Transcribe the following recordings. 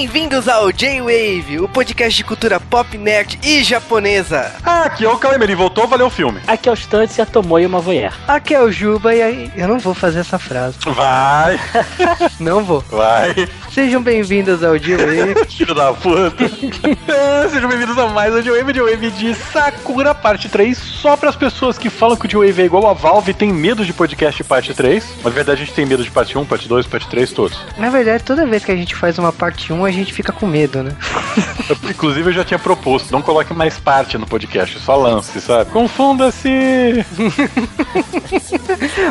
Bem-vindos ao J-Wave, o podcast de cultura pop, nerd e japonesa. Ah, aqui é o ele voltou, valeu o filme. Aqui é o Stunts e a Tomoe uma voyeur. Aqui é o Juba e aí... Eu não vou fazer essa frase. Vai, Não vou. vai, Sejam bem-vindos ao J-Wave. filho da puta. Sejam bem-vindos a mais um J-Wave, J-Wave de Sakura Parte 3, só para as pessoas que falam que o J-Wave é igual a Valve e tem medo de podcast Parte 3, mas na verdade a gente tem medo de Parte 1, Parte 2, Parte 3, todos. Na verdade, toda vez que a gente faz uma parte 1, a gente fica com medo, né? Inclusive eu já tinha proposto, não coloque mais parte no podcast, só lance, sabe? Confunda-se!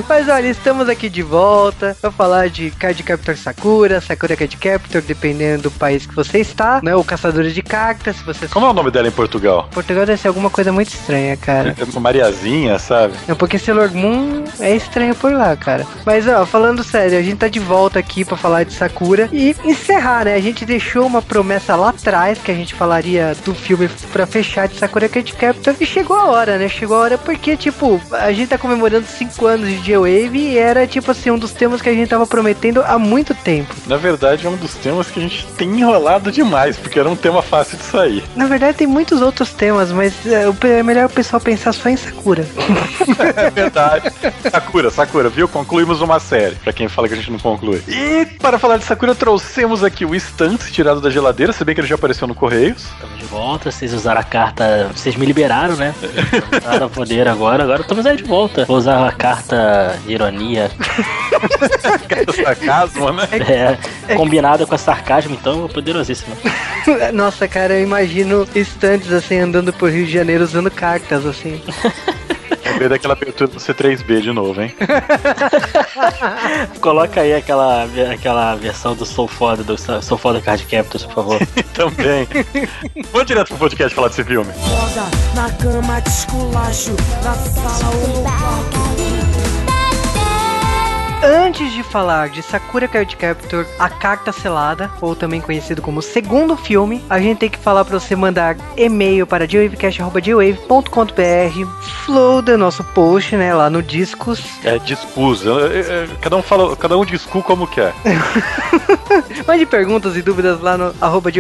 Mas olha, estamos aqui de volta pra falar de Card Captor Sakura, Sakura Card Captor, dependendo do país que você está, né? O Caçadores de Cartas, se você... Como é o nome dela em Portugal? Portugal deve ser alguma coisa muito estranha, cara. É Mariazinha, sabe? É porque Sailor Moon é estranho por lá, cara. Mas ó, falando sério, a gente tá de volta aqui pra falar de Sakura e encerrar, né? A gente deixou uma promessa lá atrás que a gente falaria do filme pra fechar de Sakura Card Captor e chegou a hora, né? Chegou a hora porque, tipo, a gente tá comemorando 5 anos de J-Wave e era, tipo assim, um dos temas que a gente tava prometendo há muito tempo. Na verdade é um dos temas que a gente tem enrolado demais, porque era um tema fácil de sair. Na verdade, tem muitos outros temas, mas é, pe- é melhor o pessoal pensar só em Sakura. É verdade. Sakura, Sakura, viu? Concluímos uma série. Pra quem fala que a gente não conclui. E para falar de Sakura, trouxemos aqui o Tirado da geladeira, se bem que ele já apareceu no Correios. Estamos de volta, vocês usaram a carta. Vocês me liberaram, né? Usaram o poder agora, agora estamos aí de volta. Vou usar a carta ironia, Sarcasmo, né? é, combinada com a sarcasmo, então é poderosíssima. Nossa, cara, eu imagino estantes assim andando por Rio de Janeiro usando cartas assim. Lembrei daquela abertura do C3B de novo, hein? Coloca aí aquela, aquela versão do Soul Foda, do Soul Foda Card Captors, por favor. Também. Vamos direto pro podcast falar desse filme. Foda na cama de esculacho, na sala ou no quarto. Antes de falar de Sakura Card Captor, a carta selada, ou também conhecido como segundo filme, a gente tem que falar para você mandar e-mail para jwavecast.jwave.com.br, flow do nosso post, né, lá no Discos. É discus. Cada um fala, cada um discu como quer. Mande perguntas e dúvidas lá no arroba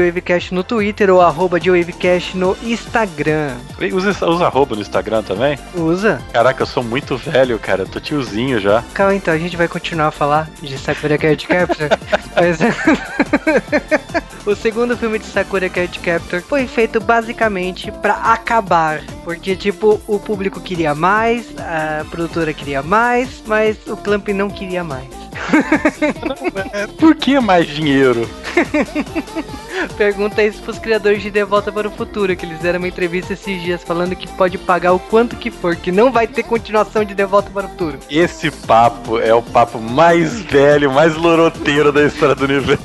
no Twitter ou arroba no Instagram. Usa, usa arroba no Instagram também? Usa. Caraca, eu sou muito velho, cara. Eu tô tiozinho já. Calma, então, a gente vai continuar a falar de Sakura Card Captor. mas... o segundo filme de Sakura Card Captor foi feito basicamente pra acabar. Porque, tipo, o público queria mais, a produtora queria mais, mas o Clamp não queria mais. Por que mais dinheiro? Pergunta isso pros criadores de De Volta para o Futuro, que eles deram uma entrevista esses dias falando que pode pagar o quanto que for, que não vai ter continuação de De Volta para o Futuro. Esse papo é o papo mais velho, mais loroteiro da história do universo.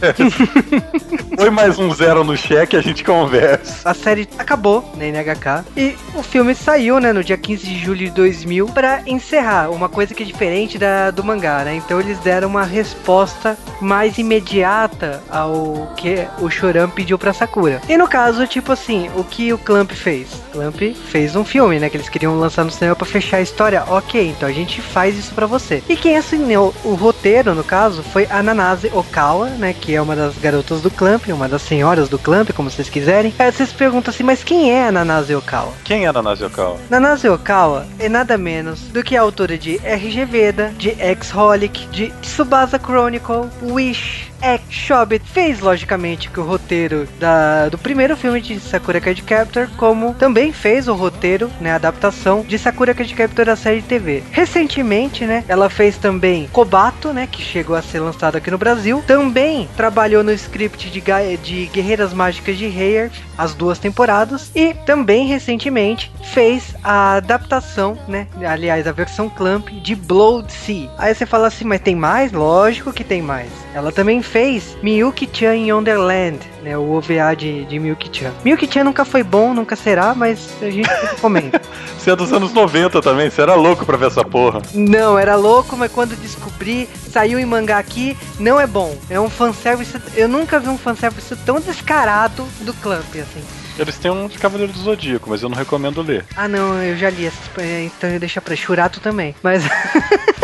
Foi mais um zero no cheque, a gente conversa. A série acabou na NHK e o filme saiu, né, no dia 15 de julho de 2000 pra encerrar, uma coisa que é diferente da, do mangá, né? Então eles deram uma resposta mais imediata ao que o Choran pediu pra Sakura. E no caso, tipo assim, o que o Clamp fez? Clamp fez um filme, né, que eles queriam lançar no cinema pra fechar a história. OK, então a gente faz isso pra você. E quem assinou o roteiro, no caso, foi a Nanase Okawa, né, que é uma das garotas do Clamp, uma das senhoras do Clamp, como vocês quiserem. Aí vocês perguntam assim, mas quem é a Nanase Okawa? Quem é a Naziocal? Nanase Okawa é nada menos do que a autora de RG Veda, de X-Holic, de Tsubasa Chronicle, Wish, X, Shobit. Fez, logicamente, que o roteiro da, do primeiro filme de Sakura Card Captor, como também fez o roteiro, né, a adaptação de Sakura Card Captor da série TV. Recentemente, né, ela fez também Kobato, né, que chegou a ser lançado aqui no Brasil. Também trabalhou no script de, de Guerreiras Mágicas de Heyer, as duas temporadas. E também, recentemente, fez a adaptação, né, aliás, a versão Clamp de Blood Sea. Aí você fala assim, mas tem mais? Lógico que tem mais. Ela também fez Miyuki-chan em Wonderland, né, o OVA de, de Miyuki-chan. Miyuki-chan nunca foi bom, nunca será, mas a gente comenta. Você é dos anos 90 também, você era louco pra ver essa porra. Não, era louco, mas quando descobri, saiu em mangá aqui, não é bom. É um fanservice. Eu nunca vi um fanservice tão descarado do Clamp, assim. Eles têm um de Cavaleiro do Zodíaco, mas eu não recomendo ler. Ah, não, eu já li essas. é, Então eu deixo pra Churato também. Mas.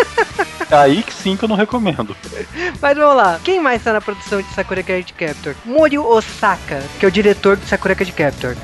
Aí que sim que eu não recomendo. Mas vamos lá. Quem mais tá na produção de Sakura Card Captor? Morio Osaka, que é o diretor de Sakura Card Captor.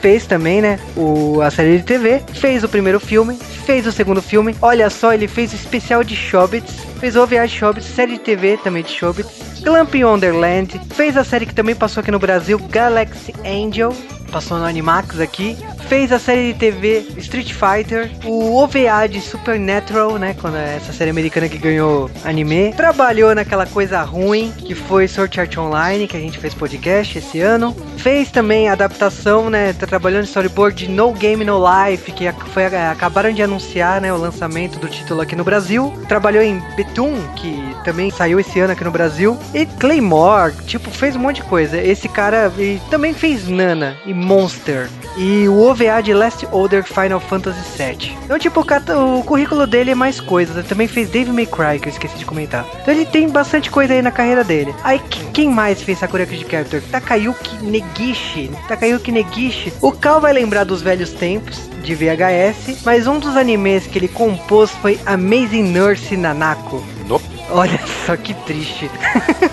Fez também, né, o, a série de TV, fez o primeiro filme, fez o segundo filme. Olha só, ele fez o especial de Shobits, fez OVA de Shobits, série de TV também de Shobits, Clamp Wonderland, fez a série que também passou aqui no Brasil, Galaxy Angel, passou no Animax aqui, fez a série de TV Street Fighter, o OVA de Supernatural, né, quando é essa série americana que ganhou anime, trabalhou naquela coisa ruim que foi Sword Art Online, que a gente fez podcast esse ano, fez também a adaptação, né, tá trabalhando em storyboard de No Game No Life, que foi, acabaram de anunciar, né, o lançamento do título aqui no Brasil, trabalhou em Betum, que também saiu esse ano aqui no Brasil, e Claymore, tipo, fez um monte de coisa. Esse cara e também fez Nana e Monster e o OVA de Last Order Final Fantasy VII. Então, tipo, o, currículo dele é mais coisas. Ele também fez Devil May Cry, que eu esqueci de comentar. Então ele tem bastante coisa aí na carreira dele. Aí, que- quem mais fez Sakura Card Captor? Takayuki Negishi. Takayuki Negishi. O Cal vai lembrar dos velhos tempos de VHS, mas um dos animes que ele compôs foi Amazing Nurse Nanako. Olha só que triste.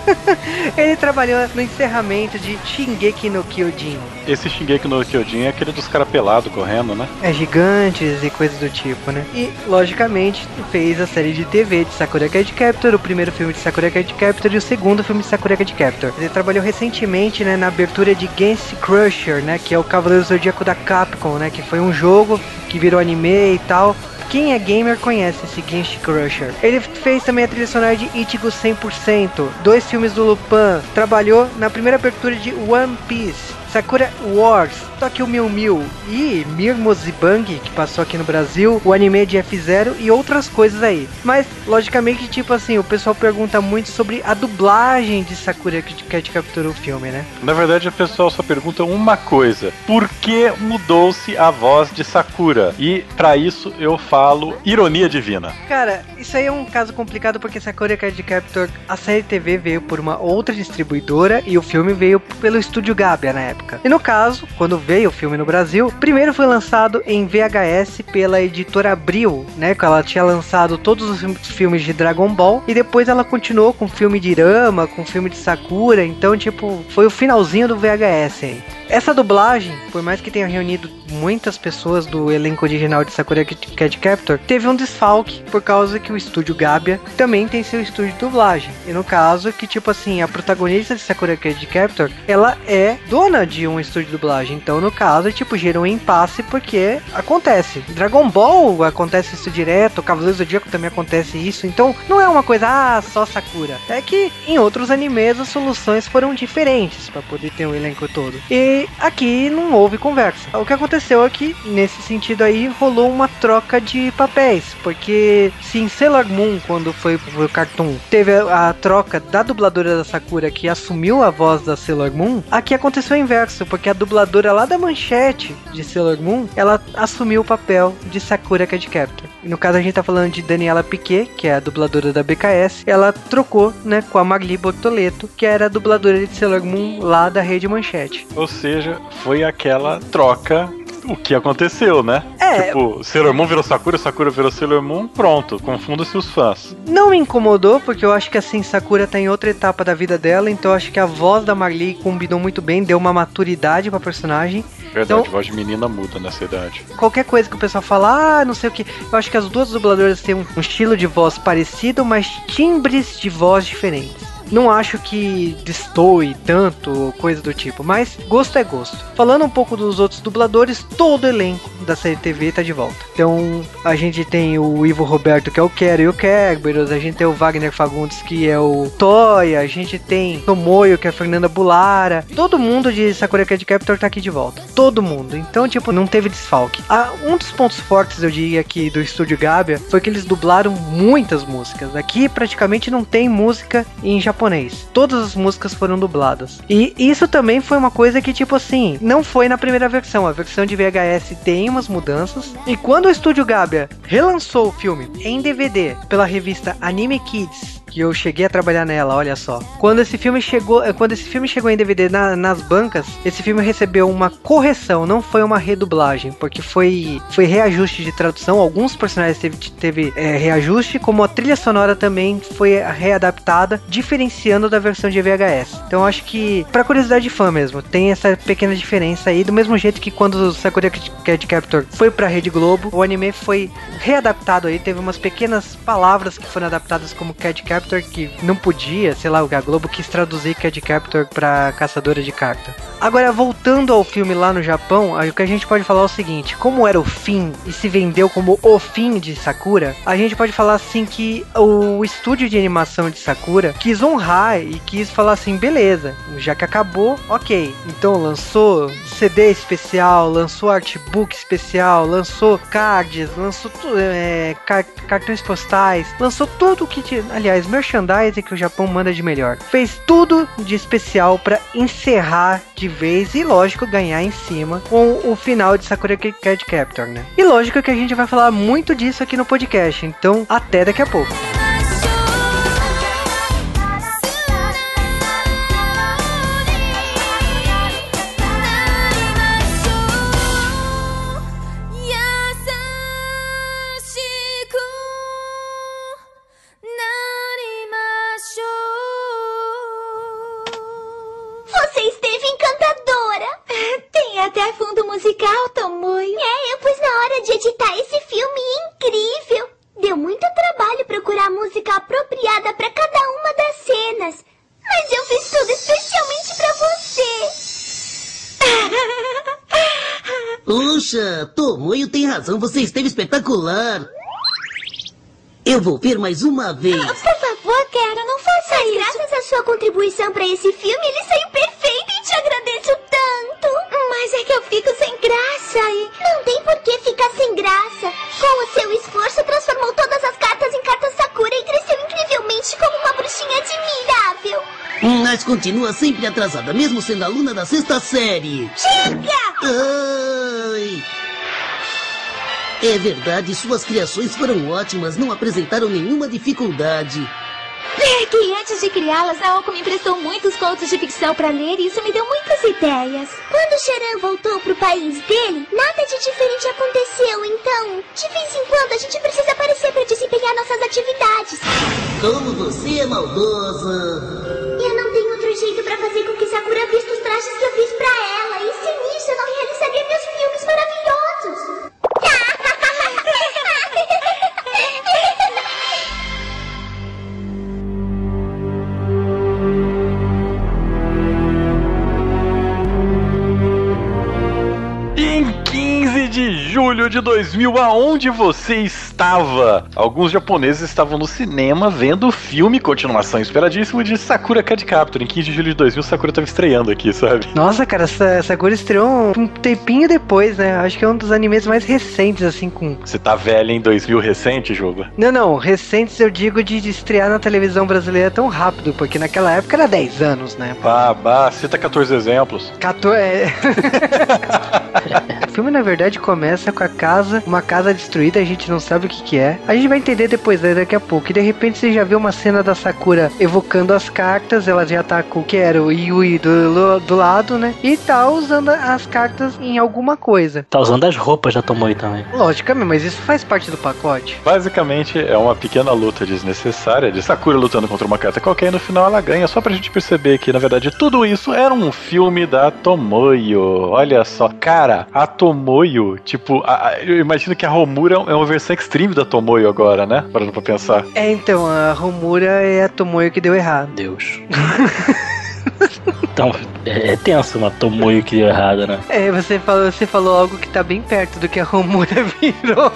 ele trabalhou no encerramento de Shingeki no Kyojin. Esse Shingeki no Kyojin é aquele dos caras pelados correndo, né? É gigantes e coisas do tipo, né? E, logicamente, fez a série de TV de Sakura Card Captor, o primeiro filme de Sakura Card Captor e o segundo filme de Sakura Card Captor. Ele trabalhou recentemente, né, na abertura de Genshin Crusher, né, que é o Cavaleiro Zodíaco da Capcom, né, que foi um jogo que virou anime e tal. Quem é gamer conhece esse Genshin Crusher. Ele fez também a trilha sonora de Ichigo 100%, dois filmes do Lupin, trabalhou na primeira abertura de One Piece, Sakura Wars, Tokyo Mew Mew e Mirmozibang, que passou aqui no Brasil, o anime de F0 e outras coisas aí. Mas, logicamente, tipo assim, o pessoal pergunta muito sobre a dublagem de Sakura que Cat capturou o filme, né? Na verdade, o pessoal só pergunta uma coisa: por que mudou-se a voz de Sakura? E pra isso eu falo ironia divina. Cara, isso aí é um caso complicado porque Sakura Card Captor, a série TV veio por uma outra distribuidora e o filme veio pelo estúdio Gabia na época. E no caso, quando veio o filme no Brasil, primeiro foi lançado em VHS pela editora Abril, né? Que ela tinha lançado todos os filmes- de Dragon Ball e depois ela continuou com filme de Irama, com filme de Sakura, então tipo, foi o finalzinho do VHS aí. Essa dublagem, por mais que tenha reunido muitas pessoas do elenco original de Sakura Card Captor, teve um desfalque por causa que o estúdio Gabia também tem seu estúdio de dublagem. E no caso que tipo assim, a protagonista de Sakura Card Captor, ela é dona de um estúdio de dublagem. Então no caso, tipo, gerou um impasse porque acontece. Dragon Ball acontece isso direto, Cavaleiros do Zodíaco também acontece isso. Então não é uma coisa ah, só Sakura. É que em outros animes as soluções foram diferentes para poder ter um elenco todo. E aqui não houve conversa. O que aconteceu é que, nesse sentido aí, rolou uma troca de papéis. Porque se em Sailor Moon, quando foi pro Cartoon, teve a, a troca da dubladora da Sakura que assumiu a voz da Sailor Moon, aqui aconteceu o inverso, porque a dubladora lá da manchete de Sailor Moon, ela assumiu o papel de Sakura Card no caso a gente tá falando de Daniela Piquet, que é a dubladora da BKS, ela trocou, né, com a Marli Bortoleto, que era a dubladora de Sailor Moon lá da Rede Manchete. Ou seja, foi aquela troca. O que aconteceu, né? É. Tipo, Sailor Moon virou Sakura, Sakura virou Sailor Moon, pronto, confunda-se os fãs. Não me incomodou, porque eu acho que assim, Sakura tá em outra etapa da vida dela, então eu acho que a voz da Marli combinou muito bem, deu uma maturidade pra personagem. Verdade, Então- voz de menina muda nessa idade. Qualquer coisa que o pessoal fala, ah, não sei o que, eu acho que as duas dubladoras têm um estilo de voz parecido, mas timbres de voz diferentes. Não acho que destoe tanto, coisa do tipo, mas gosto é gosto. Falando um pouco dos outros dubladores, todo o elenco da série TV tá de volta. Então, a gente tem o Ivo Roberto, que é o Quero e o Kerberos, a gente tem o Wagner Fagundes, que é o Toya, a gente tem Tomoyo, que é a Fernanda Bulara. Todo mundo de Sakura Card Captor tá aqui de volta. Todo mundo. Então, tipo, não teve desfalque. Ah, um dos pontos fortes, eu diria, aqui do estúdio Gabia foi que eles dublaram muitas músicas. Aqui praticamente não tem música em japonês. Todas as músicas foram dubladas. E isso também foi uma coisa que, tipo assim, não foi na primeira versão. A versão de VHS tem umas mudanças. E quando o estúdio Gabia relançou o filme em DVD pela revista Anime Kids que eu cheguei a trabalhar nela, olha só. Quando esse filme chegou, eh, quando esse filme chegou em DVD na- nas bancas, esse filme recebeu uma correção, não foi uma redublagem, porque foi foi reajuste de tradução. Alguns personagens teve, teve eh, reajuste, como a trilha sonora também foi readaptada, diferenciando da versão de VHS. Então acho que, pra curiosidade de fã mesmo, tem essa pequena diferença aí, do mesmo jeito que quando o Sakura Card Captor foi pra Rede Globo, o anime foi readaptado aí, teve umas pequenas palavras que foram adaptadas como Cad Captor, que não podia, sei lá, a Globo quis traduzir Cad Captor pra caçadora de carta. Agora, voltando ao filme lá no Japão, o que a gente pode falar é o seguinte: como era o fim e se vendeu como o fim de Sakura, a gente pode falar assim que o estúdio de animação de Sakura quis honrar e quis falar assim: beleza, já que acabou, ok. Então lançou CD especial, lançou artbook especial, lançou cards, lançou é, car- cartões postais, lançou tudo que tinha. Aliás, merchandising que o Japão manda de melhor. Fez tudo de especial pra encerrar de vez e, lógico, ganhar em cima com o final de Sakura Card Captor, né? E lógico que a gente vai falar muito disso aqui no podcast, então até daqui a pouco. Ver mais uma vez. Por favor, Kara, não faça Mas isso. graças à sua contribuição para esse filme, ele saiu perfeito e te agradeço tanto. Mas é que eu fico sem graça e... Não tem por que ficar sem graça. Com o seu esforço, transformou todas as cartas em cartas Sakura e cresceu incrivelmente como uma bruxinha admirável. Mas continua sempre atrasada, mesmo sendo aluna da sexta série. Chega! Ai. É verdade, suas criações foram ótimas, não apresentaram nenhuma dificuldade. É que antes de criá-las, Naoko me emprestou muitos contos de ficção para ler e isso me deu muitas ideias. Quando Sharan voltou pro país dele, nada de diferente aconteceu, então, de vez em quando a gente precisa aparecer para desempenhar nossas atividades. Como você é maldosa. Eu não tenho outro jeito para fazer com que Sakura vista os trajes que eu fiz para ela, e sem isso eu não realizaria meus filmes maravilhosos. Julho de 2000, aonde você estava? Alguns japoneses estavam no cinema vendo o filme, continuação esperadíssimo, de Sakura Card Captor. Em 15 de julho de 2000, Sakura estava estreando aqui, sabe? Nossa, cara, essa Sakura estreou um tempinho depois, né? Acho que é um dos animes mais recentes, assim, com. Você tá velho em 2000 recente, jogo? Não, não, recentes eu digo de, de estrear na televisão brasileira tão rápido, porque naquela época era 10 anos, né? Bah, bah, cita 14 exemplos. 14. O filme, na verdade, começa com a casa, uma casa destruída, a gente não sabe o que, que é. A gente vai entender depois, né, daqui a pouco. E de repente você já vê uma cena da Sakura evocando as cartas, ela já tá com o que era o Yui do, do lado, né? E tá usando as cartas em alguma coisa. Tá usando as roupas da Tomoe também. Logicamente, mas isso faz parte do pacote. Basicamente, é uma pequena luta desnecessária de Sakura lutando contra uma carta qualquer e no final ela ganha, só pra gente perceber que, na verdade, tudo isso era um filme da Tomoyo. Olha só. Cara, a Tomoyo, tipo, a- a- eu imagino que a Romura é uma versão extreme da Tomoyo agora, né? Parando pra pensar. É, então, a Romura é a Tomoyo que deu errado. Deus. então, é, é tenso uma Tomoe que deu errado, né? É, você falou, você falou algo que tá bem perto do que a Romura virou.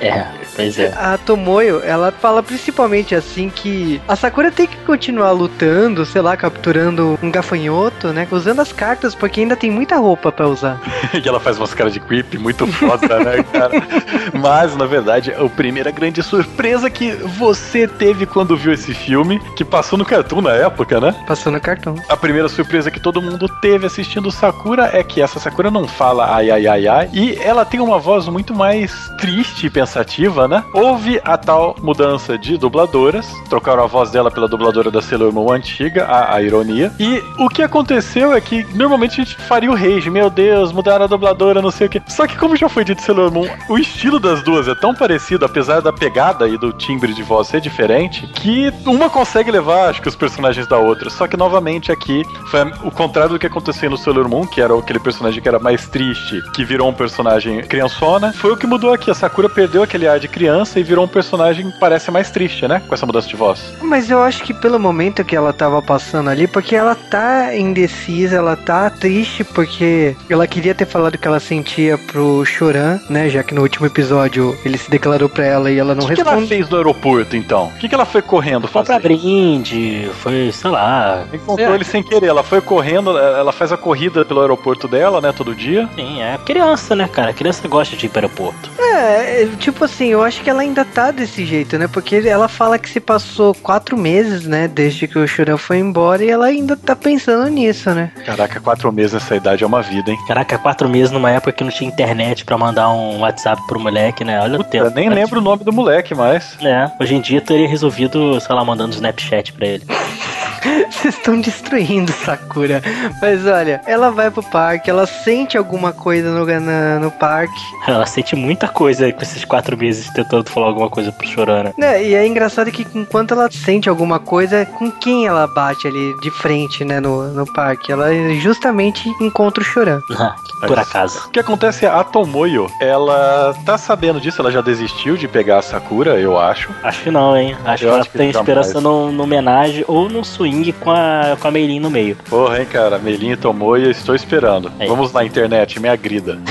É, pois é. A Tomoyo, ela fala principalmente assim que a Sakura tem que continuar lutando, sei lá, capturando um gafanhoto, né? Usando as cartas, porque ainda tem muita roupa pra usar. que ela faz umas caras de creep muito foda, né, cara? Mas, na verdade, a primeira grande surpresa que você teve quando viu esse filme, que passou no Cartoon na época, né? Passou no cartão. A primeira surpresa que todo mundo teve assistindo Sakura é que essa Sakura não fala ai ai ai ai e ela tem uma voz muito mais triste e pensativa, Chorana, houve a tal mudança de dubladoras, trocaram a voz dela pela dubladora da Sailor Moon antiga, a, a ironia. E o que aconteceu é que normalmente a gente faria o rage, meu Deus, mudaram a dubladora, não sei o que. Só que como já foi dito Sailor Moon, o estilo das duas é tão parecido, apesar da pegada e do timbre de voz ser diferente, que uma consegue levar, acho que, os personagens da outra. Só que novamente aqui foi o contrário do que aconteceu no Sailor Moon, que era aquele personagem que era mais triste, que virou um personagem criançona. Foi o que mudou aqui. A Sakura perdeu aquele ar de criança e virou um personagem que parece mais triste, né? Com essa mudança de voz. Mas eu acho que pelo momento que ela tava passando ali, porque ela tá indecisa, ela tá triste porque ela queria ter falado o que ela sentia pro Choran, né? Já que no último episódio ele se declarou pra ela e ela não O que, que ela responde. fez no aeroporto, então? O que, que ela foi correndo Foi pra fazer? brinde, foi, sei lá. Encontrou ele sem querer. Ela foi correndo, ela faz a corrida pelo aeroporto dela, né? Todo dia. Sim, é criança, né, cara? Criança gosta de ir para o aeroporto. É, é, tipo assim, eu acho que ela ainda tá desse jeito, né? Porque ela fala que se passou quatro meses, né? Desde que o Choran foi embora e ela ainda tá pensando nisso, né? Caraca, quatro meses nessa idade é uma vida, hein? Caraca, quatro meses numa época que não tinha internet pra mandar um WhatsApp pro moleque, né? Olha o tempo. Eu nem lembro o nome do moleque mais. É, hoje em dia teria resolvido, sei lá, mandando Snapchat pra ele. Vocês estão destruindo Sakura. Mas olha, ela vai pro parque, ela sente alguma coisa no, na- no parque. Ela sente muita coisa com esses quatro meses tentando falar alguma coisa pro Chorana. Né, e é engraçado que enquanto ela sente alguma coisa, com quem ela bate ali de frente, né, no, no parque? Ela justamente encontra o Choran. Por acaso. O que acontece é a Tomoyo, ela tá sabendo disso, ela já desistiu de pegar a Sakura, eu acho. Acho que não, hein? Acho Eu que ela acho que tem esperança num, num homenagem ou num swing com a, com a Meilin no meio. Porra, hein, cara, Melinha e Tomoyo, estou esperando. É. Vamos na internet, me agrida.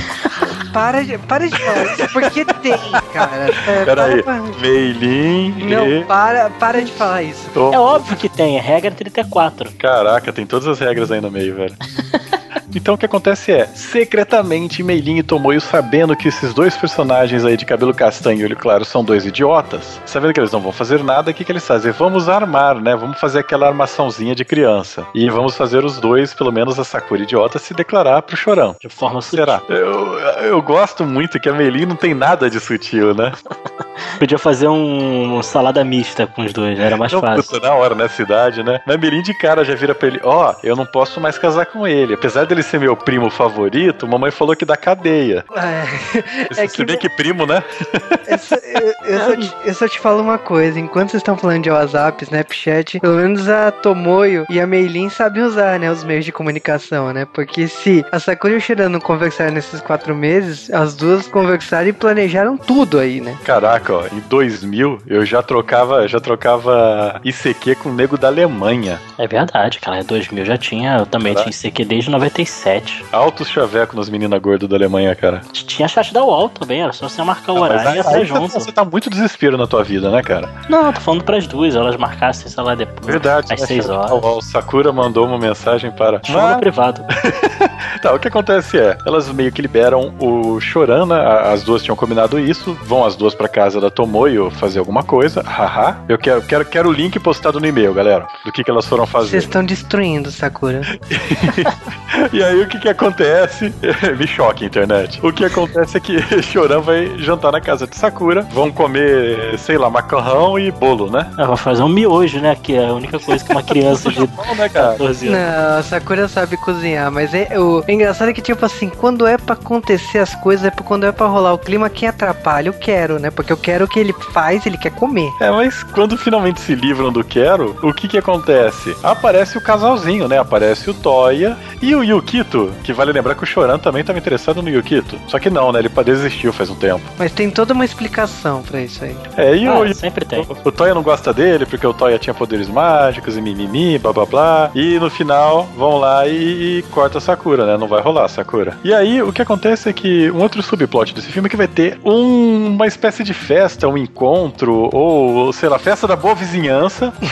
Para de, para de falar isso, porque tem, cara. É, Peraí, para- Meilin Não, e para, para de falar isso. É óbvio que tem, é regra 34. Caraca, tem todas as regras aí no meio, velho. Então o que acontece é, secretamente Meilin e Tomoyo sabendo que esses dois personagens aí de cabelo castanho e olho claro são dois idiotas, sabendo que eles não vão fazer nada, o que, que eles fazem? Vamos armar, né? Vamos fazer aquela armaçãozinha de criança. E vamos fazer os dois, pelo menos a Sakura idiota, se declarar pro chorão. De forma sutil. Será? Eu, eu gosto muito que a Meilin não tem nada de sutil, né? Podia fazer um salada mista com os dois, né? Era mais Não, fácil. puta, na hora, na cidade, né? Mas Mirim de cara já vira pra ele: Ó, eu não posso mais casar com ele. Apesar dele ser meu primo favorito, mamãe falou que dá cadeia. É, Se que- bem que primo, né? Essa- eu, eu só te, eu só te falo uma coisa: enquanto vocês estão falando de WhatsApp, Snapchat, pelo menos a Tomoyo e a Meilin sabem usar, né, os meios de comunicação, né? Porque se a Sakura e o Shiran não conversaram nesses quatro meses, as duas conversaram e planejaram tudo aí, né? Caraca, ó, em 2000 eu já trocava, já trocava ICQ com o nego da Alemanha. É verdade, cara. Em 2000 já tinha, eu também Caraca. tinha ICQ desde 97. Altos chaveco nas meninas gordas da Alemanha, cara. Tinha chat da UOL também, era só você marcar o Ah, horário e aí- até aí junto. Você tá muito desespero na tua vida, né, cara? Não, tô falando pras duas, elas marcassem, sei lá, depois. Verdade. Às né, 6 cara? horas. Ó, O Sakura mandou uma mensagem para. Chama no privado. Tá, o que acontece é, elas meio que liberam o Chorana, a- as duas tinham combinado isso, vão as duas pra casa da Tomoyo fazer alguma coisa, haha. Eu quero, quero, quero o link postado no e-mail, galera, do que, que elas foram Vocês fazer. estão destruindo Sakura. E aí o que que acontece? Me choca a internet. O que acontece é que Choran vai jantar na casa de Sakura, vão comer, sei lá, macarrão e bolo, né? Eu vou fazer um miojo, né? Que é a única coisa que uma criança de Bom, né, cara? 14 anos. Não, a Sakura sabe cozinhar, mas é, o o engraçado é que, tipo assim, quando é pra acontecer as coisas, é pra- quando é pra rolar o clima, quem atrapalha, eu quero, né? Porque eu quero o que ele faz, ele quer comer. É, mas quando finalmente se livram do Quero, o que que acontece? Aparece o casalzinho, né? Aparece o Toya e o Yukito, que vale lembrar que o Choran também estava interessado no Yukito. Só que não, né? Ele desistiu faz um tempo. Mas tem toda uma explicação pra isso aí. É, e Ah, o, sempre tem. o Toya não gosta dele porque o Toya tinha poderes mágicos e mimimi, blá blá blá. E no final vão lá e, e corta a Sakura, né? Não vai rolar a Sakura. E aí o que acontece é que um outro subplot desse filme é que vai ter um- uma espécie de festa, um encontro, ou sei lá, festa da boa vizinhança.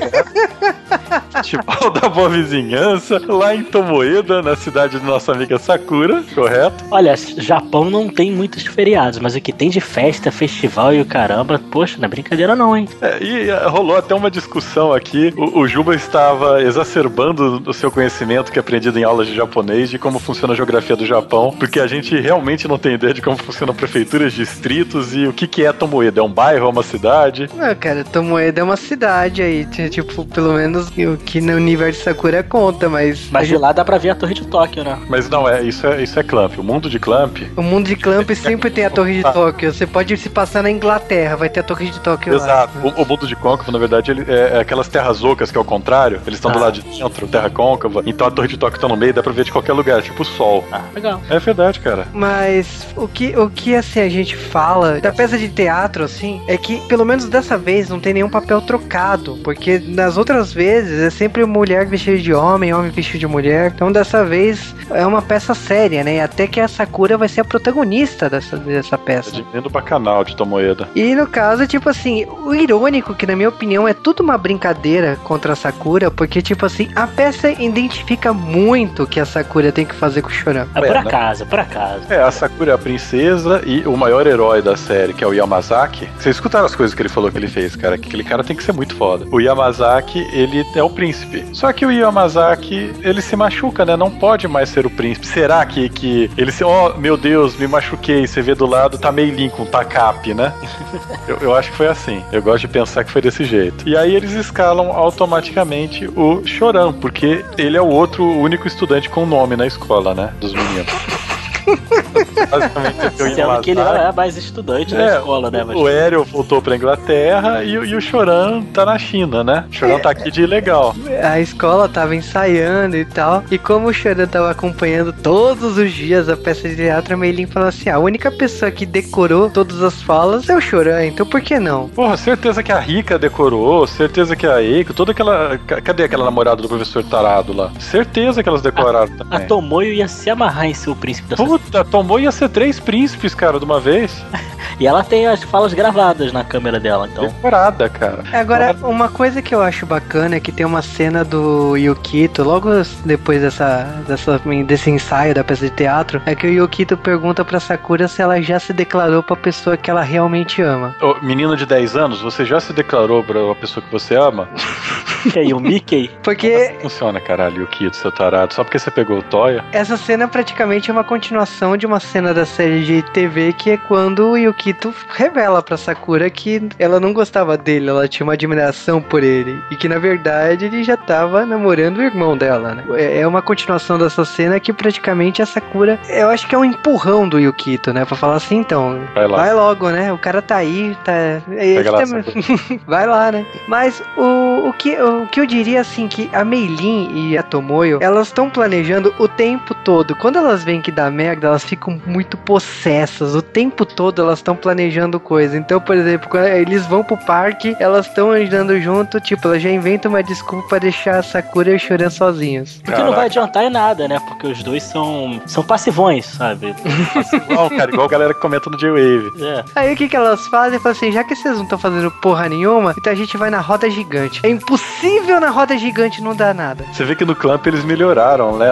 Festival da Boa Vizinhança, lá em Tomoeda, na cidade de nossa amiga Sakura, correto? Olha, Japão não tem muitos feriados, mas o que tem de festa, festival e o caramba, poxa, não é brincadeira não, hein? É, e eh, rolou até uma discussão aqui. O, o Juba estava exacerbando o seu conhecimento que é aprendido em aulas de japonês de como funciona a geografia do Japão, porque a gente realmente não tem ideia de como funcionam prefeituras, distritos e o que, que é Tomoeda. É um bairro, é uma cidade? Não, cara, Tomoeda é uma cidade aí, tipo, pelo menos o que no universo Sakura conta, mas... Mas de lá dá pra ver a torre de Tóquio, né? Mas não, é isso é, isso é Clamp. O mundo de Clamp O mundo de Clamp sempre tem a Torre de Tóquio. Você pode se passar na Inglaterra, vai ter a Torre de Tóquio Exato. lá. O, o mundo de côncavo, na verdade, ele é, é aquelas terras ocas que é o contrário. Eles estão do Ah. lado de dentro, terra côncava. Então a torre de Tóquio tá no meio, dá pra ver de qualquer lugar, tipo o sol. Ah, legal. É verdade, cara. Mas o que, o que assim a gente fala da peça de teatro, assim, é que pelo menos dessa vez não tem nenhum papel trocado. Porque nas outras vezes é sempre mulher vestida de homem, homem vestido de mulher. Então dessa vez é uma peça séria, né? E até que a Sakura vai ser a protagonista dessa, dessa É peça. dentro do bacanal de Tomoeda. E no caso, tipo assim, o irônico, que na minha opinião é tudo uma brincadeira contra a Sakura, porque, tipo assim, a peça identifica muito o que a Sakura tem que fazer com o Choran. É por né? acaso, por acaso. É, a Sakura é a princesa e o maior herói da série, que é o Yamazaki. Vocês escutaram as coisas que ele falou que ele fez, cara? Que aquele cara tem que ser muito foda. O Yamazaki, ele é o príncipe. Só que o Yamazaki, ele se machuca, né? Não pode mais ser o príncipe. Será que, que ele se. Oh, meu Deus, me machuquei. Você vê do lado, tá meio com tacape, né? eu, eu acho que foi assim. Eu gosto de pensar que foi desse jeito. E aí eles escalam automaticamente o Choran, porque ele é o outro o único estudante com nome na escola, né? Dos meninos. Basicamente, é Sendo que ele não é mais estudante da É, escola, né? Mas... O Ariel voltou pra Inglaterra e, o- e o Choran tá na China, né? O Choran tá aqui de ilegal. A escola tava ensaiando e tal. E como o Choran tava acompanhando todos os dias a peça de teatro, a Meilin falou assim: "Ah, a única pessoa que decorou todas as falas é o Choran, então por que não? Porra, certeza que a Rika decorou, certeza que a Eiko, toda aquela. ca- Cadê aquela namorada do professor Tarado lá? Certeza que elas decoraram A também. Tomoyo ia se amarrar em ser o príncipe da. Puta, tomou ia ser três príncipes, cara, de uma vez. E ela tem as falas gravadas na câmera dela, então. Decorada, cara. Agora, uma coisa que eu acho bacana é que tem uma cena do Yukito, logo depois dessa, dessa, desse ensaio da peça de teatro, é que o Yukito pergunta pra Sakura se ela já se declarou pra pessoa que ela realmente ama. Ô, menino de 10 anos, você já se declarou pra a pessoa que você ama? E aí, o Mickey? Porque Funciona, caralho, o Kito, seu tarado. Só porque você pegou o Toya. essa cena praticamente é uma continuação de uma cena da série de TV que é quando o Yukito revela pra Sakura que ela não gostava dele, ela tinha uma admiração por ele. E que na verdade ele já tava namorando o irmão dela, né? É é uma continuação dessa cena que praticamente a Sakura, eu acho que é um empurrão do Yukito, né? Pra falar assim, então, Vai lá. vai logo, né? O cara tá aí, tá. Ele Pega lá. Vai lá, né? Mas o, o, que, o que eu diria assim que a Meilin e a Tomoyo, elas estão planejando o tempo todo. Quando elas veem que dá merda, elas ficam muito possessas. O tempo todo elas estão planejando coisa. Então, por exemplo, quando eles vão pro parque, elas estão andando junto, tipo, elas já inventam uma desculpa pra deixar a Sakura e o Choran sozinhos. Porque não vai adiantar em nada, né? Porque os dois são, são passivões, sabe? Igual, cara, igual a galera que comenta no J-Wave. É. Aí o que que elas fazem? Falam assim, já que vocês não estão fazendo porra nenhuma, então a gente vai na roda gigante. É impossível na roda gigante não dar nada. Você vê que no Clamp eles melhoraram, né?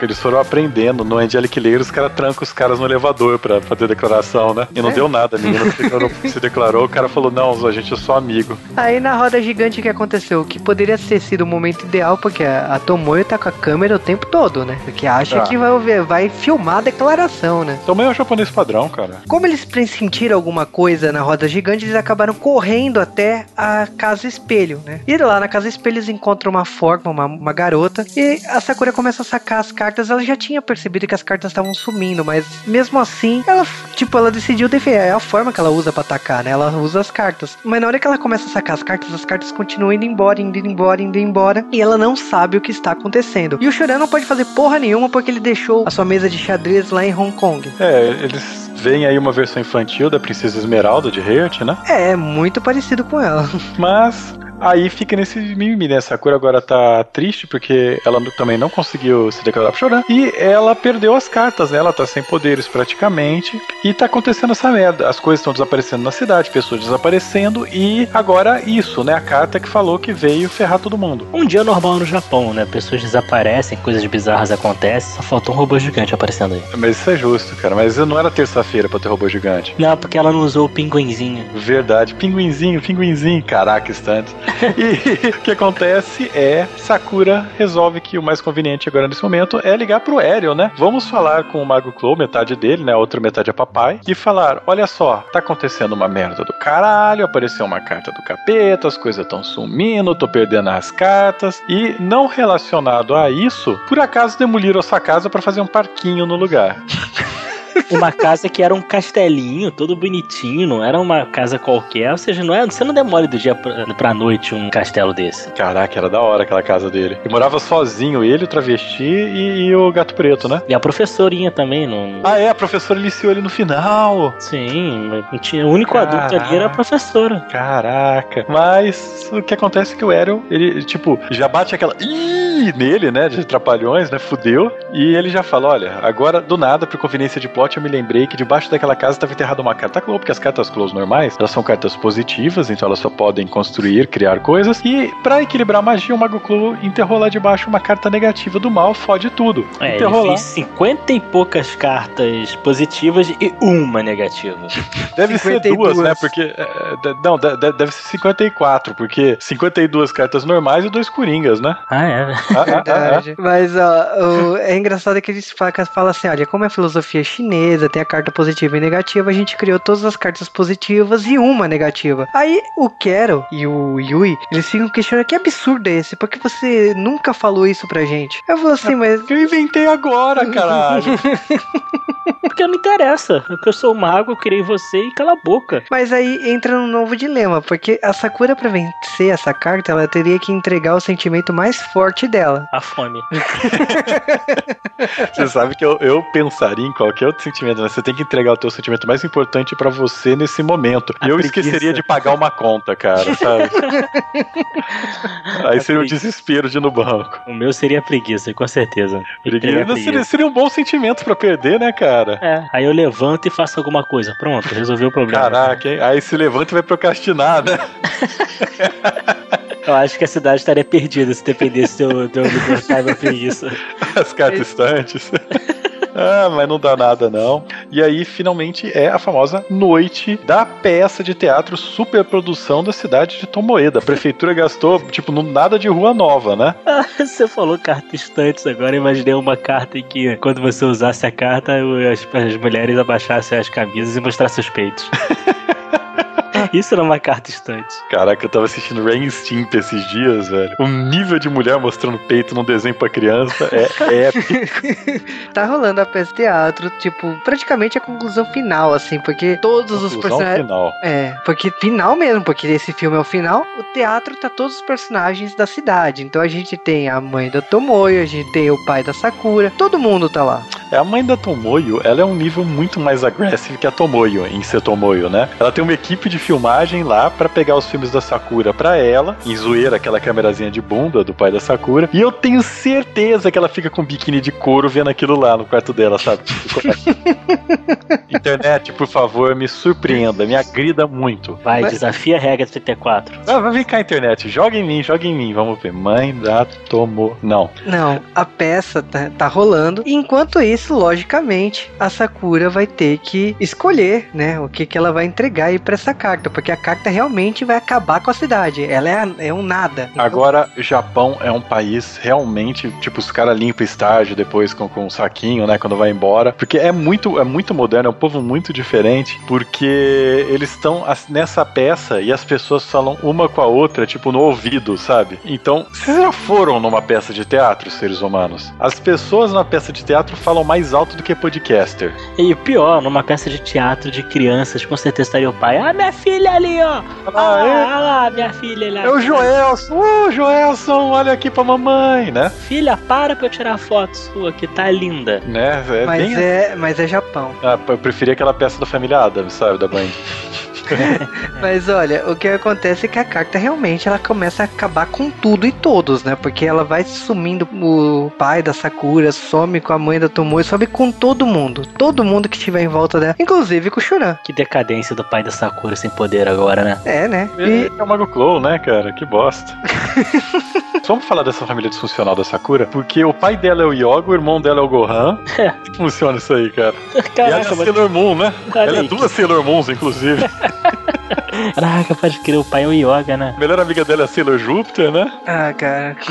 Eles foram aprendendo. No Angelic Layer os caras trancam os caras no elevador pra fazer declaração, né? E não É. deu nada. A menina se declarou, o cara falou: Não, a gente é só amigo. Aí na roda gigante o que aconteceu? O que poderia ter sido o momento ideal, porque a, Tomoyo tá com a câmera o tempo todo, né? Porque acha Ah. que vai, vai filmar a declaração, né? Também é o japonês padrão, cara. Como eles pressentiram alguma coisa na roda gigante, eles acabaram correndo até a casa espelho, né? E lá na casa espelho eles encontram uma forma, uma, uma garota, e a Sakura começa a sacar as cartas. Ela já tinha percebido que as cartas estavam sumindo, mas mesmo assim, ela, tipo, ela decidiu defender. É a forma que ela usa pra atacar, né? Ela usa as cartas. Mas na hora que ela começa a sacar as cartas, as cartas continuam indo embora, indo embora, indo embora, e ela não sabe o que está acontecendo. E o Choran não pode fazer porra nenhuma porque ele deixou a sua mesa de xadrez lá em Hong Kong. É, eles veem aí uma versão infantil da Princesa Esmeralda de Heart, né? É, muito parecido com ela. Mas Aí fica nesse mimimi, né? Sakura agora tá triste porque ela também não conseguiu se declarar pro Choran. E ela perdeu as cartas, né? Ela tá sem poderes praticamente. E tá acontecendo essa merda. As coisas estão desaparecendo na cidade, pessoas desaparecendo. E agora isso, né? A carta que falou que veio ferrar todo mundo. Um dia normal no Japão, né? Pessoas desaparecem, coisas bizarras acontecem, só faltou um robô gigante aparecendo aí. Mas isso é justo, cara. Mas não era terça-feira pra ter robô gigante. Não, porque ela não usou o pinguinzinho. Verdade, pinguinzinho, pinguinzinho, caraca, instante. E o que acontece é Sakura resolve que o mais conveniente agora nesse momento é ligar pro Ariel, né? Vamos falar com o Mago Clow, metade dele, né? A outra metade é papai, e falar: olha só, tá acontecendo uma merda do caralho, apareceu uma carta do capeta, as coisas estão sumindo, tô perdendo as cartas. E não relacionado a isso, por acaso demoliram essa casa pra fazer um parquinho no lugar. Uma casa que era um castelinho, todo bonitinho, não era uma casa qualquer. Ou seja, não é, você não demole do dia pra, pra noite um castelo desse. Caraca, era da hora aquela casa dele. E morava sozinho, ele, o travesti e, e o gato preto, né? E a professorinha também, não. Ah, é, a professora iniciou ele no final. Sim, tinha, o único adulto ali era a professora. Caraca. Mas o que acontece é que o Ariel, ele, tipo, já bate aquela. Ih, nele, né? De trapalhões, né? Fudeu. E ele já fala: olha, agora do nada, por conveniência de plot, eu me lembrei que debaixo daquela casa estava enterrada uma carta Close, porque as cartas Close normais, elas são cartas positivas, então elas só podem construir, criar coisas. E pra equilibrar a magia, o Mago Clou enterrou lá debaixo uma carta negativa do mal, fode tudo. É, enterrou ele lá. fez 50 e poucas cartas positivas e uma negativa. Deve 52. ser duas, né? Porque. é, de- não, de- de- deve ser 54, porque 52 cartas normais e dois coringas, né? Ah, é. Ah, ah, ah, ah. Verdade. Mas ó, o- é engraçado que eles fa- falam assim: olha, como é filosofia chinesa, tem a carta positiva e negativa, a gente criou todas as cartas positivas e uma negativa. Aí o Kero e o Yui, eles ficam questionando que absurdo é esse? Por que você nunca falou isso pra gente? Eu falo assim, mas. Eu inventei agora, caralho. Porque não interessa. Porque eu sou o mago, eu criei você e cala a boca. Mas aí entra num novo dilema, porque a Sakura, pra vencer essa carta, ela teria que entregar o sentimento mais forte dela. A fome. Você sabe que eu, eu pensaria em qualquer outro sentimento, né? Você tem que entregar o teu sentimento mais importante pra você nesse momento. A E eu preguiça. esqueceria de pagar uma conta, cara, sabe? Aí seria o preguiça. desespero de ir no banco. O meu seria preguiça, com certeza. Preguiça. Seria, seria um bom sentimento pra perder, né, cara? É, aí eu levanto e faço alguma coisa. Pronto, resolveu o problema. Caraca, hein? Aí se levanta e vai procrastinar, né? Eu acho que a cidade estaria perdida se dependesse de eu libertar minha preguiça. As cartas estantes. Ah, mas não dá nada não. E aí, finalmente, é a famosa noite da peça de teatro superprodução da cidade de Tomoeda. A prefeitura gastou, tipo, nada de rua nova, né? Você falou carta estantes agora, imaginei uma carta em que quando você usasse a carta, as, as mulheres abaixassem as camisas e mostrassem os peitos. Isso era uma carta estante. Caraca, eu tava assistindo Rain Stimp esses dias, velho. O nível de mulher mostrando peito num desenho pra criança é épico. Tá rolando a peça de teatro, tipo, praticamente a conclusão final, assim, porque todos os Conclusão personagens. final. É, porque final mesmo, porque esse filme é o final, o teatro tá todos os personagens da cidade. Então a gente tem a mãe da Tomoyo, a gente tem o pai da Sakura, todo mundo tá lá. É, a mãe da Tomoyo, ela é um nível muito mais agressivo que a Tomoyo, em ser Tomoyo, né? Ela tem uma equipe de filmagem lá pra pegar os filmes da Sakura pra ela, em zoeira, aquela câmerazinha de bunda do pai da Sakura, e eu tenho certeza que ela fica com biquíni de couro vendo aquilo lá no quarto dela, sabe? Internet, por favor, me surpreenda, me agrida muito. Vai, Mas- desafia a regra 34. Ah, vai vem cá, internet, joga em mim, joga em mim, vamos ver. Mãe da Tomo. Não. Não, a peça tá, tá rolando. Enquanto isso, logicamente, a Sakura vai ter que escolher, né, o que, que ela vai entregar aí pra essa carta, porque a carta realmente vai acabar com a cidade. Ela é, é um nada. Então, Agora, Japão é um país realmente, tipo, os caras limpam estágio depois com, com um saquinho, né, quando vai embora. Porque é muito, é muito moderno, é um povo muito diferente, porque eles estão nessa peça e as pessoas falam uma com a outra, tipo, no ouvido, sabe? Então, vocês já foram numa peça de teatro, seres humanos? As pessoas na peça de teatro falam mais alto do que podcaster. E o pior, numa peça de teatro de crianças, com certeza estaria o pai. Ah, minha filha ali, ó! Ah, é? Ah, lá, minha filha lá. É o Joelson! Ô, Joelson, olha aqui pra mamãe, né? Filha, para pra eu tirar foto sua, que tá linda. Né? É mas, bem é, mas é Japão. Ah, eu preferia aquela peça da família Adams, sabe, da Band. Mas olha, o que acontece é que a carta realmente ela começa a acabar com tudo e todos, né? Porque ela vai sumindo o pai da Sakura, some com a mãe da Tomoe, some com todo mundo. Todo mundo que estiver em volta dela, inclusive com o Shuran. Que decadência do pai da Sakura sem poder agora, né? É, né? Ele E é o Mago Clow, né, cara? Que bosta. Vamos falar dessa família disfuncional da Sakura? Porque o pai dela é o Yoga, o irmão dela é o Gohan. É. Funciona isso aí, cara. e ela é Caraca, a mas... Sailor Moon, né? Ela é duas Sailor Moons, inclusive. Caraca, pode crer, o pai é um yoga, né? A melhor amiga dela é a Sailor Júpiter, né? Ah, cara.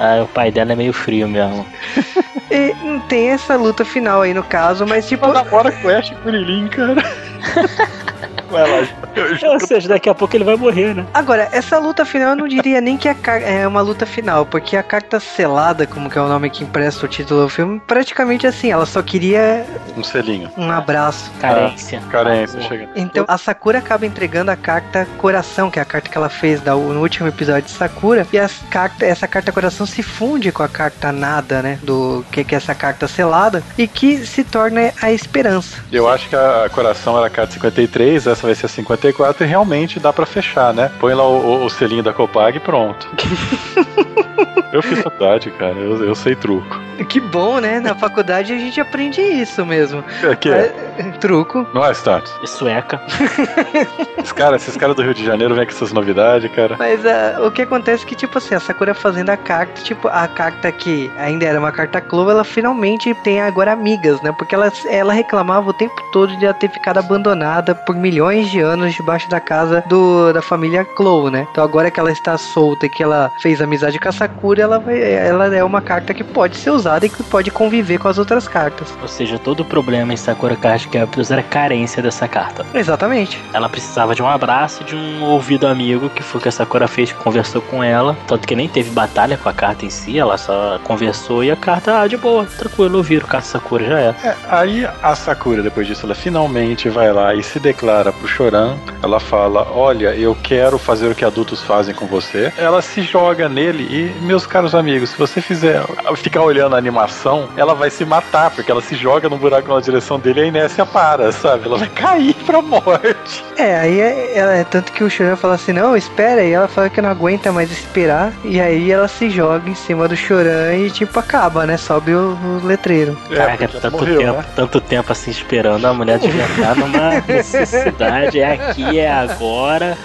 Ah, o pai dela é meio frio mesmo. E não tem essa luta final aí no caso, mas tipo. Ela namora com o Ash e com o Lilin, cara. Vai lá, eu. Ou seja, daqui a pouco ele vai morrer, né? Agora, essa luta final eu não diria nem que é, é uma luta final, porque a carta selada, como que é o nome que empresta o título do filme, praticamente assim, ela só queria Um selinho. um abraço. Carência. Carência, chega. Então a Sakura acaba entregando a carta Coração, que é a carta que ela fez no último episódio de Sakura, e as carta, essa carta Coração se funde com a carta Nada, né? Do que, que é essa carta selada, e que se torna a esperança. Eu acho que a coração era a carta 53, essa vai ser a 54 e realmente dá pra fechar, né? Põe lá o, o- o selinho da Copag e pronto. eu fiz faculdade, cara, eu, eu sei truco. Que bom, né? Na faculdade a gente aprende isso mesmo. É que É, truco. Não é status. E sueca. Esses caras esses caras do Rio de Janeiro vêm com essas novidades, cara. Mas ah, o que acontece é que, tipo assim, a Sakura fazendo a carta, tipo, a carta que ainda era uma carta Clover, ela finalmente tem agora amigas, né? Porque ela, ela reclamava o tempo todo de ela ter ficado abandonada por milhões de anos debaixo da casa do, da família Clow, né? Então agora que ela está solta e que ela fez amizade com a Sakura, ela, vai, ela é uma carta que pode ser usada e que pode conviver com as outras cartas. Ou seja, todo o problema em Sakura Card Captors era a carência dessa carta. Exatamente. Ela precisava de um abraço, de um ouvido amigo, que foi o que a Sakura fez, conversou com ela. Tanto que nem teve batalha com a carta em si, ela só conversou e a carta, ah, de boa, tranquilo, ouviram, carta Sakura já era. É, aí a Sakura, depois disso, ela finalmente vai lá e se declara pro Choran. Ela fala: Olha, eu quero fazer o que adultos fazem com você. Ela se joga nele e, meus caros amigos, se você fizer ficar olhando a animação, ela vai se matar, porque ela se joga no buraco na direção dele e a Inécia para, sabe? Ela vai cair pra morte. É, aí é, ela- é tanto que o Choran fala assim, não, espera, e ela fala que não aguenta mais esperar, e aí ela se joga em cima do Choran e tipo acaba, né? Sobe o, o letreiro. Caraca, porque ela tanto morreu, tempo, né? tanto tempo assim esperando, a mulher devia estar numa necessidade. É aqui, é agora.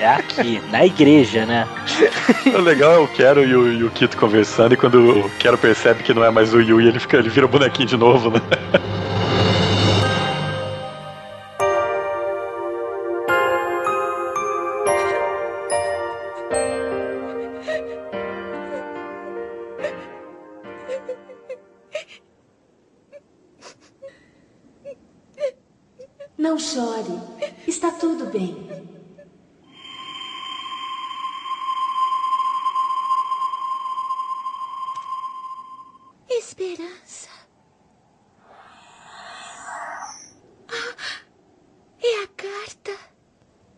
É aqui, na igreja, né? O legal é o Quero e o, e o Kito conversando, e quando o Quero percebe que não é mais o Yui, ele, fica, ele vira o bonequinho de novo, né? Esperança. Ah, É a carta.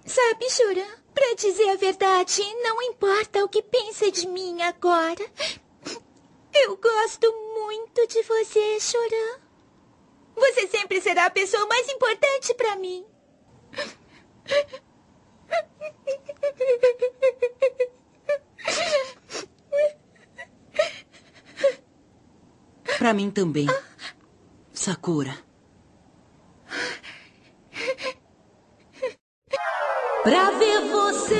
Sabe, Choran, pra dizer a verdade, não importa o que pensa de mim agora. Eu gosto muito de você, Choran. Você sempre será a pessoa mais importante pra mim. Pra mim também. Sakura. Pra ver você,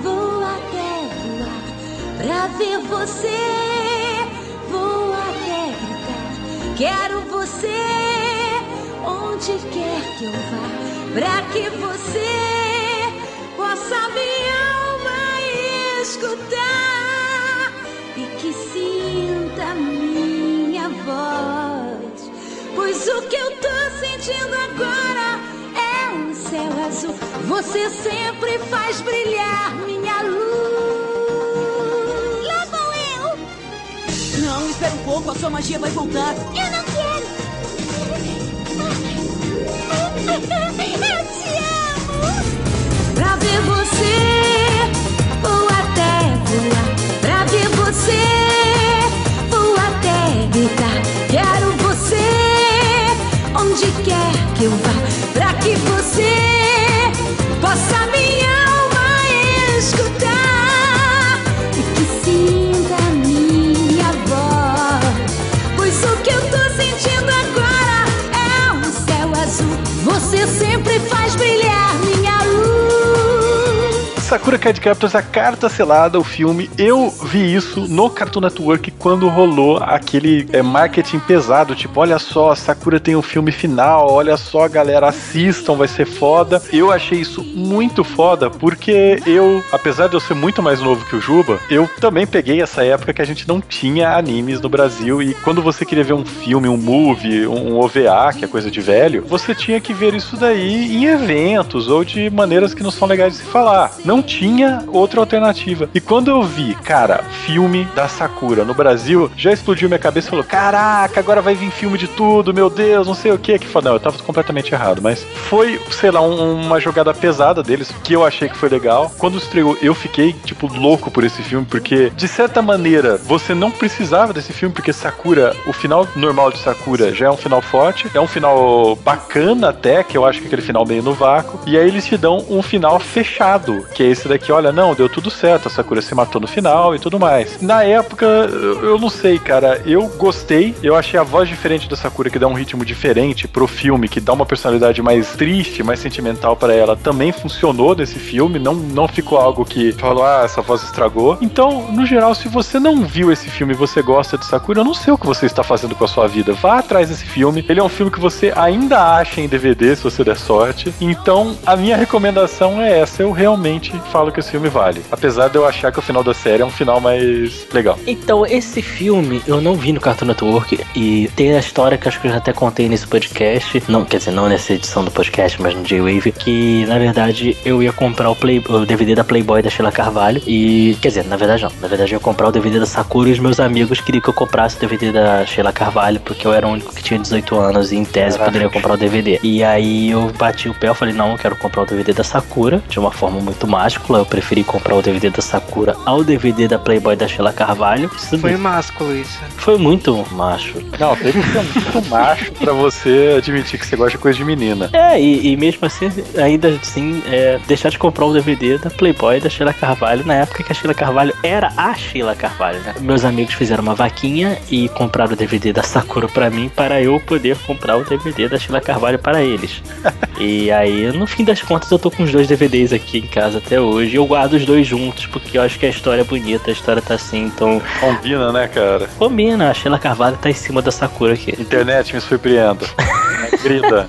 vou até voar. Pra ver você, vou até gritar. Quero você onde quer que eu vá. Pra que você possa minha alma escutar o que eu tô sentindo agora é um céu azul. Você sempre faz brilhar minha luz. Lá vou eu. Não, espera um pouco, a sua magia vai voltar. Eu não quero. Eu te amo. Pra ver você, teu lar pra Sakura Card Captors, a carta selada, o filme. Eu vi isso no Cartoon Network quando rolou aquele é, marketing pesado, tipo, olha só, Sakura tem um filme final, olha só, galera, assistam, vai ser foda. Eu achei isso muito foda, porque eu, apesar de eu ser muito mais novo que o Juba, eu também peguei essa época que a gente não tinha animes no Brasil e quando você queria ver um filme, um movie, um OVA, que é coisa de velho, você tinha que ver isso daí em eventos ou de maneiras que não são legais de se falar. Não tinha outra alternativa. E quando eu vi, cara, filme da Sakura no Brasil, já explodiu minha cabeça e falou: caraca, agora vai vir filme de tudo, meu Deus, não sei o que. Que foi, não, eu tava completamente errado, mas foi, sei lá, um- uma jogada pesada deles que eu achei que foi legal. Quando estreou, eu fiquei, tipo, louco por esse filme, porque de certa maneira você não precisava desse filme, porque Sakura, o final normal de Sakura já é um final forte, é um final bacana até, que eu acho que é aquele final meio no vácuo, e aí eles te dão um final fechado, que é esse daqui, olha, não, deu tudo certo, a Sakura se matou no final e tudo mais. Na época, eu não sei, cara, eu gostei, eu achei a voz diferente da Sakura, que dá um ritmo diferente pro filme, que dá uma personalidade mais triste, mais sentimental para ela, também funcionou nesse filme, não, não ficou algo que falou, ah, essa voz estragou. Então, no geral, se você não viu esse filme e você gosta de Sakura, eu não sei o que você está fazendo com a sua vida. Vá atrás desse filme. Ele é um filme que você ainda acha em DVD, se você der sorte. Então, a minha recomendação é essa. Eu realmente falo que esse filme vale. Apesar de eu achar que o final da série é um final mais legal. Então, esse filme eu não vi no Cartoon Network e tem a história que acho que eu já até contei nesse podcast, não, quer dizer, não nessa edição do podcast, mas no J-Wave, que na verdade eu ia comprar o, Play, o DVD da Playboy da Sheila Carvalho e, quer dizer, na verdade não, na verdade eu ia comprar o DVD da Sakura e os meus amigos queriam que eu comprasse o DVD da Sheila Carvalho porque eu era o único que tinha 18 anos e em tese Caraca. poderia comprar o DVD. E aí eu bati o pé, eu falei, não, eu quero comprar o DVD da Sakura de uma forma muito máscula, eu preferi comprar o DVD da Sakura ao DVD da Playboy da Sheila Carvalho. Isso Foi másculo isso. foi muito macho. Não, teve que ser muito macho pra você admitir que você gosta de coisa de menina. É, e, e mesmo assim, ainda assim, é, deixar de comprar o DVD da Playboy da Sheila Carvalho na época que a Sheila Carvalho era a Sheila Carvalho, né? Meus amigos fizeram uma vaquinha e compraram o DVD da Sakura pra mim para eu poder comprar o DVD da Sheila Carvalho para eles. e aí, no fim das contas, eu tô com os dois DVDs aqui em casa até hoje. Eu guardo os dois juntos porque eu acho que a história é bonita, a história tá assim, então Combina, né, cara? combina. A Sheila Carvalho tá em cima da Sakura aqui. Internet, me surpreenda. Grida.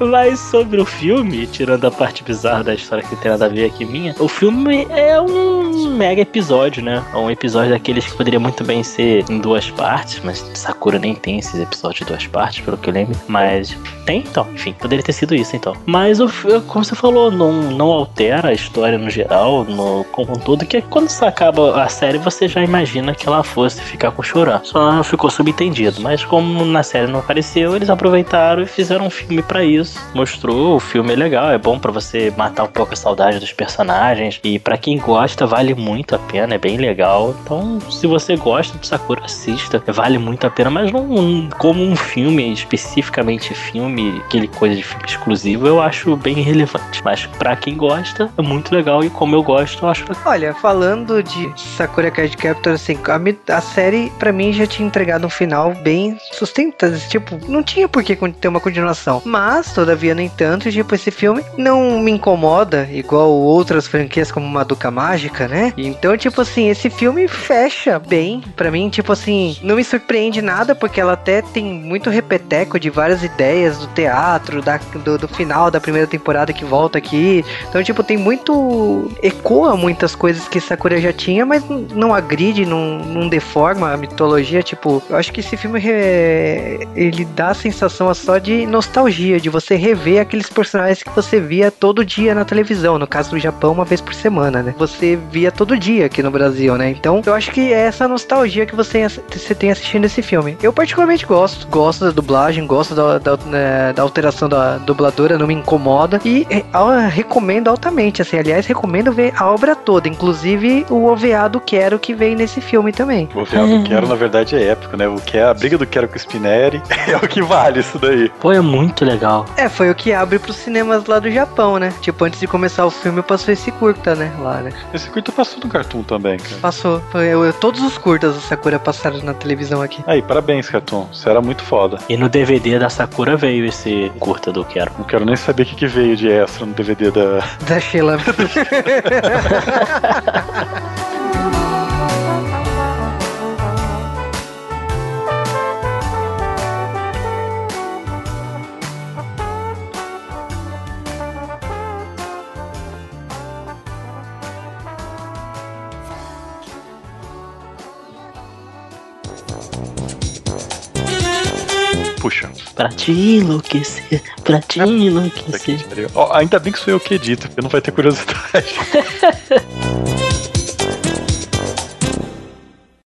Mas sobre o filme, tirando a parte bizarra da história que tem nada a ver aqui minha, o filme é um mega episódio, né? É um episódio daqueles que poderia muito bem ser em duas partes, mas Sakura nem tem esses episódios de duas partes, pelo que eu lembro. Mas tem, então. Enfim, poderia ter sido isso, então. Mas, o, como você falou, não, não altera a história no geral, no, como um todo, que quando você acaba a série, você já imagina que ela fosse ficar com o Choran. Só ficou subentendido. Mas como na série não apareceu, eles aproveitaram e fizeram um filme pra isso. Mostrou, o filme é legal, é bom pra você matar um pouco a saudade dos personagens. E pra quem gosta, vale muito a pena, é bem legal. Então, se você gosta de Sakura, assista. Vale muito a pena, mas não como um filme, especificamente filme, aquele coisa de filme exclusivo, eu acho bem relevante. Mas pra quem gosta, é muito legal. E como eu gosto, eu acho. Olha, falando de Sakura Card Captor, assim, a, a série pra mim já tinha entregado um final bem sustentado. Tipo, não tinha por que ter uma continuação. Mas, todavia, no entanto, tipo, esse filme não me incomoda, igual outras franquias como Madoka Mágica, né? Então, tipo assim, esse filme fecha bem. Pra mim, tipo assim, não me surpreende nada, porque ela até tem muito repeteco de várias ideias do teatro, da, do, do final da primeira temporada que volta aqui. Então, tipo, tem muito. ecoa muitas coisas que Sakura já tinha, mas não agride, não, não deforma a mitologia. Tipo, eu acho que esse filme ele dá a sensação só de nostalgia, de você rever aqueles personagens que você via todo dia na televisão. No caso do Japão, uma vez por semana, né? Você via todo dia aqui no Brasil, né? Então, eu acho que é essa nostalgia que você, você tem assistindo esse filme. Eu particularmente gosto. Gosto da dublagem, gosto da, da, né, da alteração da dubladora, não me incomoda. E é, ah, recomendo altamente, assim. Aliás, recomendo ver a obra toda, inclusive o OVA do Quero que vem nesse filme também. O final do Quero, na verdade, é épico, né? O que é a briga do Quero com o Spinelli é o que vale isso daí. Pô, é muito legal. É, foi o que abre pros cinemas lá do Japão, né? Tipo, antes de começar o filme passou esse curta, né? Lá, né? Esse curto passou no Cartoon também, cara. Passou. Foi- Eu, eu- todos os curtas do Sakura passaram na televisão aqui. Aí, parabéns, Cartoon. Você era muito foda. E no DVD da Sakura veio esse curta do Quero. Não quero nem saber o que, que veio de extra no DVD da. Da Sheila. Puxa. Pra te enlouquecer, pra te Daqui, enlouquecer. Ó, ainda bem que sou eu que edito, porque não vai ter curiosidade.